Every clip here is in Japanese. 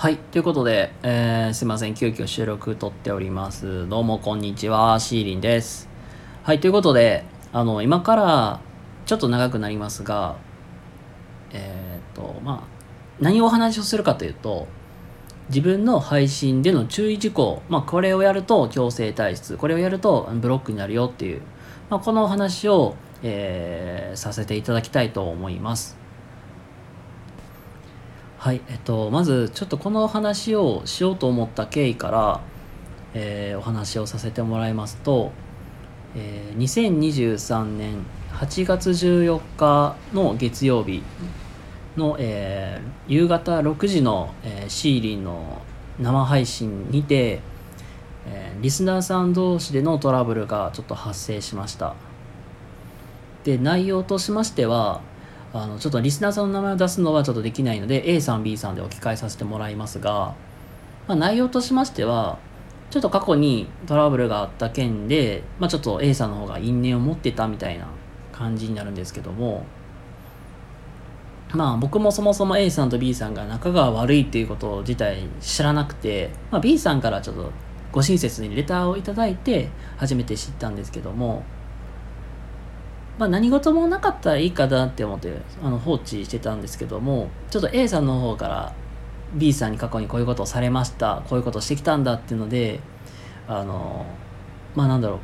はい。ということで、えー、すいません。急遽収録撮っております。どうも、こんにちは。シーリンです。はい。ということで、あの、今から、ちょっと長くなりますが、えーっと、まあ、何をお話をするかというと、自分の配信での注意事項、まあ、これをやると強制体質、これをやるとブロックになるよっていう、まあ、このお話を、えーさせていただきたいと思います。はい、えっと、まずちょっとこのお話をしようと思った経緯から、えーお話をさせてもらいますと、えー2023年8月14日の月曜日の、えー夕方6時の、えーシーリンの生配信にて、えーリスナーさん同士でのトラブルがちょっと発生しました。で内容としましてはあのちょっとリスナーさんの名前を出すのはちょっとできないので A さん B さんで置き換えさせてもらいますが、まあ、内容としましてはちょっと過去にトラブルがあった件で、まあ、ちょっと A さんの方が因縁を持ってたみたいな感じになるんですけどもまあ僕もそもそも A さんと B さんが仲が悪いっていうこと自体知らなくて、まあ、B さんからちょっとご親切にレターをいただいて初めて知ったんですけどもまあ、何事もなかったらいいかなって思ってあの放置してたんですけどもちょっと A さんの方から B さんに過去にこういうことをされましたこういうことをしてきたんだっていうのであのまあなんだろう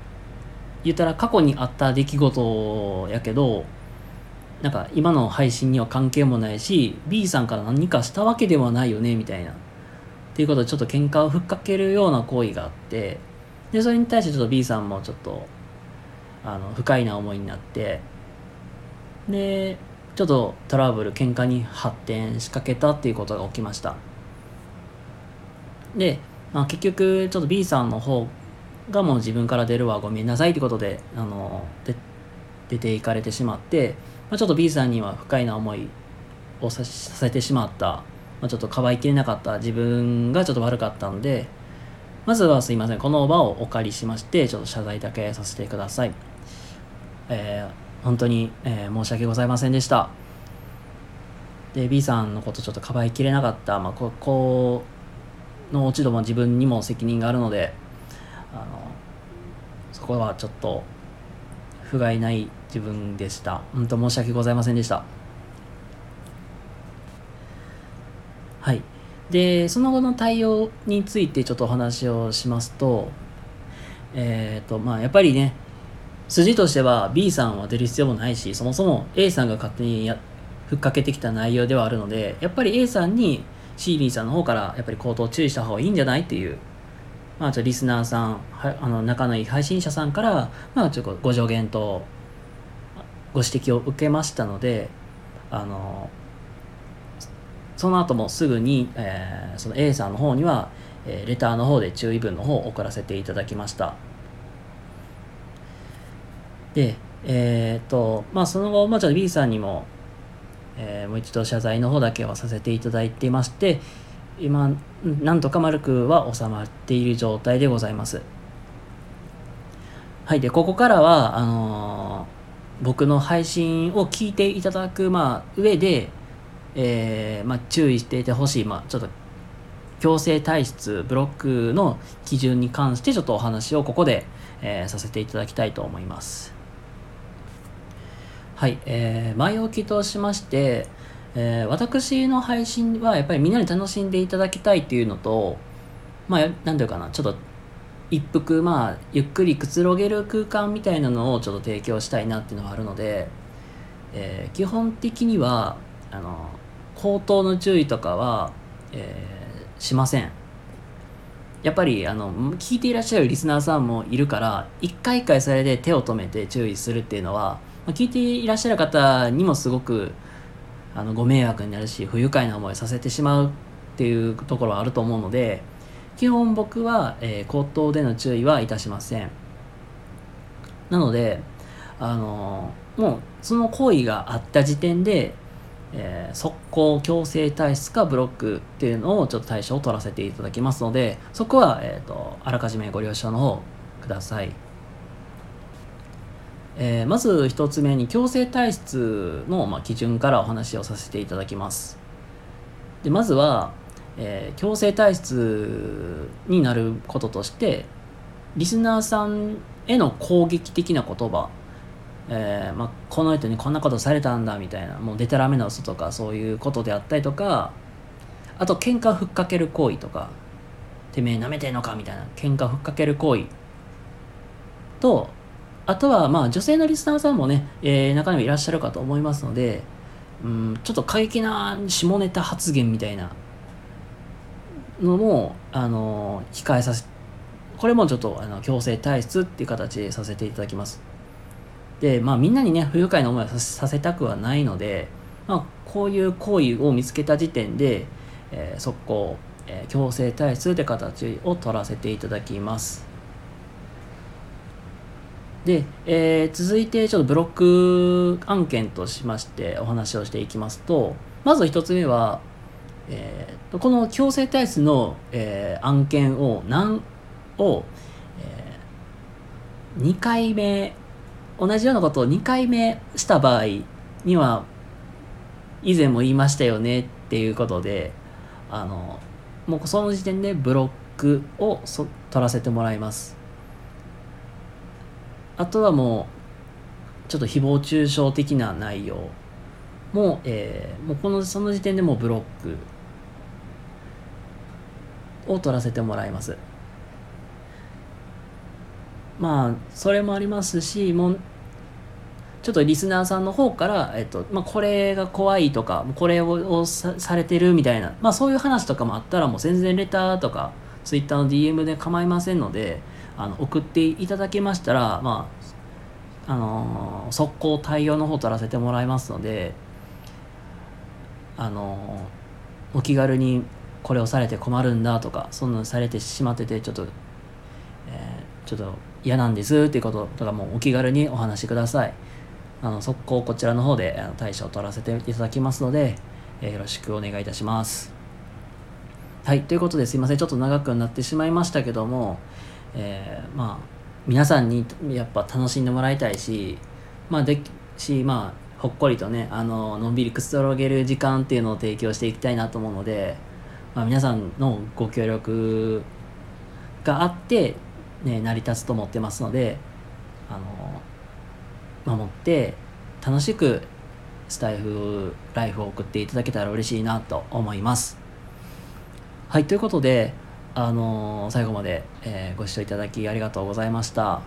言ったら過去にあった出来事やけどなんか今の配信には関係もないし B さんから何かしたわけではないよねみたいな。っていうことでちょっと喧嘩をふっかけるような行為があってでそれに対してちょっと B さんもちょっとあの不快な思いになってでちょっとトラブル喧嘩に発展しかけたっていうことが起きました。で、まあ、結局ちょっと B さんの方がもう自分から出るわごめんなさいってことであので出ていかれてしまって、まあ、ちょっと B さんには不快な思いをさせてしまった、まあ、ちょっとかばいきれなかった。自分がちょっと悪かったのでまずはすいませんこの場をお借りしましてちょっと謝罪だけさせてください。えー本当に、えー申し訳ございませんでした。で B さんのことちょっとかばいきれなかった、まあ、ここの落ち度も自分にも責任があるのであのそこはちょっと不甲斐ない自分でした。本当申し訳ございませんでした。はい。でその後の対応についてちょっとお話をしますとえっ、とまあやっぱりね筋としては B さんは出る必要もないしそもそも A さんが勝手にやふっかけてきた内容ではあるのでやっぱり A さんにシーリーさんの方からやっぱり口頭注意した方がいいんじゃないっていうまあちょリスナーさんはあの仲のいい配信者さんからまあちょっとご助言とご指摘を受けましたのであのその後もすぐに、えーその A さんの方には、えーレターの方で注意文の方を送らせていただきました。で、えーっと、まあ、その後、まあ、ちょっと B さんにも、えーもう一度謝罪の方だけはさせていただいていまして、今、なんとか丸くは収まっている状態でございます。はい、で、ここからは、あのー僕の配信を聞いていただく、まあ、上で、えーまあ、注意していてほしい、まあ、ちょっと、強制体質、ブロックの基準に関して、ちょっとお話をここで、えーさせていただきたいと思います。はい、えー前置きとしまして、えー私の配信はやっぱりみんなに楽しんでいただきたいっていうのと、まあ、なんていうかな、ちょっと一服、まあ、ゆっくりくつろげる空間みたいなのをちょっと提供したいなっていうのがあるので、えー基本的には、あの、口頭の注意とかは、えーしません。やっぱりあの聞いていらっしゃるリスナーさんもいるから一回一回それで手を止めて注意するっていうのはまあ聞いていらっしゃる方にもすごくあのご迷惑になるし不愉快な思いさせてしまうっていうところはあると思うので基本僕は、えー口頭での注意はいたしません。なのであのもうその行為があった時点で、えー速攻強制退出かブロックっていうのをちょっと対処を取らせていただきますのでそこは、えー、とあらかじめご了承の方ください。えーまず一つ目に強制体質の、まあ、基準からお話をさせていただきます。でまずは、えー、強制体質になることとしてリスナーさんへの攻撃的な言葉、えーまあ、この人にこんなことされたんだみたいなもうデタラメな嘘とかそういうことであったりとかあと喧嘩ふっかける行為とかてめえなめてんのかみたいな喧嘩ふっかける行為とあとはまあ女性のリスナーさんもね、えー、中にはいらっしゃるかと思いますのでうんちょっと過激な下ネタ発言みたいなのも、あの控えさせこれもちょっとあの強制体質っていう形でさせていただきます。でまあみんなにね不愉快な思いをさせたくはないので、まあ、こういう行為を見つけた時点で、えー、速攻、えー、強制体質って形を取らせていただきます。で、えー、続いてちょっとブロック案件としましてお話をしていきますとまず1つ目はえー、この強制体質の、えー、案件を何を、えー、2回目同じようなことを2回目した場合には以前も言いましたよねっていうことであのもうその時点でブロックをそ取らせてもらいます。あとはもうちょっと誹謗中傷的な内容も,、えー、もうこのその時点でもうブロックを取らせてもらいます。まあそれもありますしもうちょっとリスナーさんの方から、えっとまあ、これが怖いとかこれをさされてるみたいな、まあ、そういう話とかもあったらもう全然レターとかツイッターの DM で構いませんのであの送っていただけましたら、まああのー、速攻対応の方取らせてもらいますので、あのー、お気軽にこれをされて困るんだとかそんなのされてしまっててちょっと、えー、ちょっと嫌なんですっていうこととかもお気軽にお話しください。あの速攻こちらの方で対処を取らせていただきますので、え、よろしくお願いいたします。はいということですいません。ちょっと長くなってしまいましたけども、えー、まあ皆さんにやっぱ楽しんでもらいたいしまあでしまあほっこりとねあののんびりくつろげる時間っていうのを提供していきたいなと思うのでまあ、皆さんのご協力があって、ね、成り立つと思ってますのであの守って楽しくスタイフライフを送っていただけたら嬉しいなと思います。はい、ということで、あのー、最後まで、えー、ご視聴いただきありがとうございました。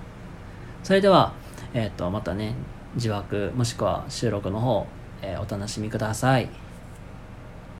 それでは、えっ、と、またね、字枠もしくは収録の方、えお楽しみください。